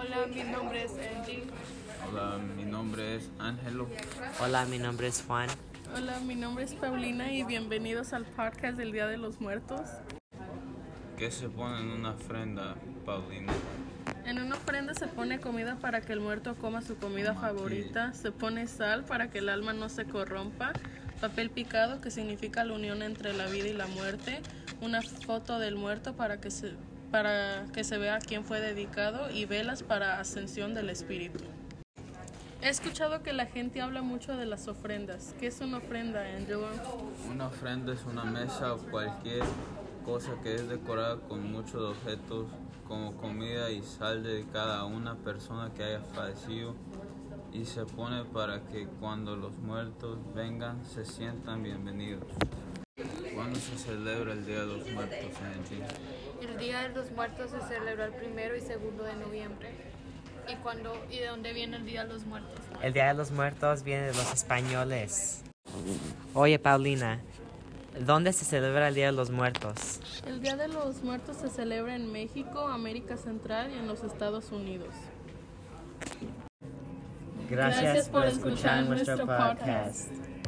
Hola, mi nombre es Angie. Hola, mi nombre es Ángelo. Hola, mi nombre es Juan. Hola, mi nombre es Paulina y bienvenidos al podcast del Día de los Muertos. ¿Qué se pone en una ofrenda, Paulina? En una ofrenda se pone comida para que el muerto coma su comida aquí. favorita, se pone sal para que el alma no se corrompa, papel picado que significa la unión entre la vida y la muerte, una foto del muerto para que se, para que se vea a quién fue dedicado y velas para ascensión del espíritu. He escuchado que la gente habla mucho de las ofrendas. ¿Qué es una ofrenda, Angelo? Una ofrenda es una mesa o cualquier cosa que es decorada con muchos objetos como comida y sal dedicada a una persona que haya fallecido y se pone para que cuando los muertos vengan se sientan bienvenidos. ¿Cuándo se celebra el Día de los Muertos, Angie? El Día de los Muertos se celebra el primero y segundo de noviembre. ¿Y, cuándo, ¿Y de dónde viene el Día de los Muertos? El Día de los Muertos viene de los españoles. Oye, Paulina, ¿dónde se celebra el Día de los Muertos? El Día de los Muertos se celebra en México, América Central y en los Estados Unidos. Gracias, Gracias por por escuchar escuchar nuestro nuestro podcast. podcast.